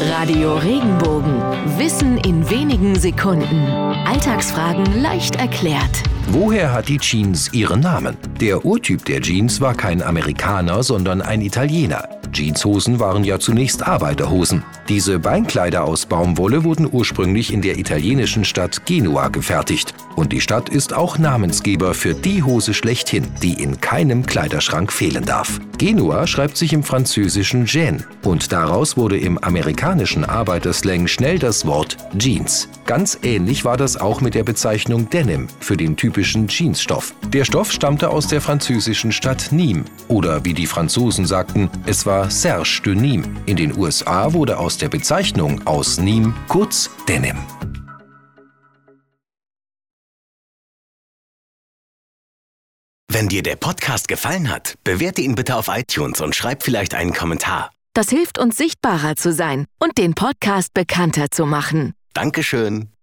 Radio Regenbogen. Wissen in wenigen Sekunden. Alltagsfragen leicht erklärt. Woher hat die Jeans ihren Namen? Der Urtyp der Jeans war kein Amerikaner, sondern ein Italiener. Jeanshosen waren ja zunächst Arbeiterhosen. Diese Beinkleider aus Baumwolle wurden ursprünglich in der italienischen Stadt Genua gefertigt. Und die Stadt ist auch Namensgeber für die Hose schlechthin, die in keinem Kleiderschrank fehlen darf. Genua schreibt sich im französischen Gen und daraus wurde im amerikanischen Arbeiterslang schnell das Wort Jeans. Ganz ähnlich war das auch mit der Bezeichnung Denim für den typischen Jeansstoff. Der Stoff stammte aus der französischen Stadt Nîmes oder wie die Franzosen sagten, es war Serge de Nîmes. In den USA wurde aus der Bezeichnung aus Nîmes kurz Denim. Wenn dir der Podcast gefallen hat, bewerte ihn bitte auf iTunes und schreib vielleicht einen Kommentar. Das hilft uns sichtbarer zu sein und den Podcast bekannter zu machen. Dankeschön.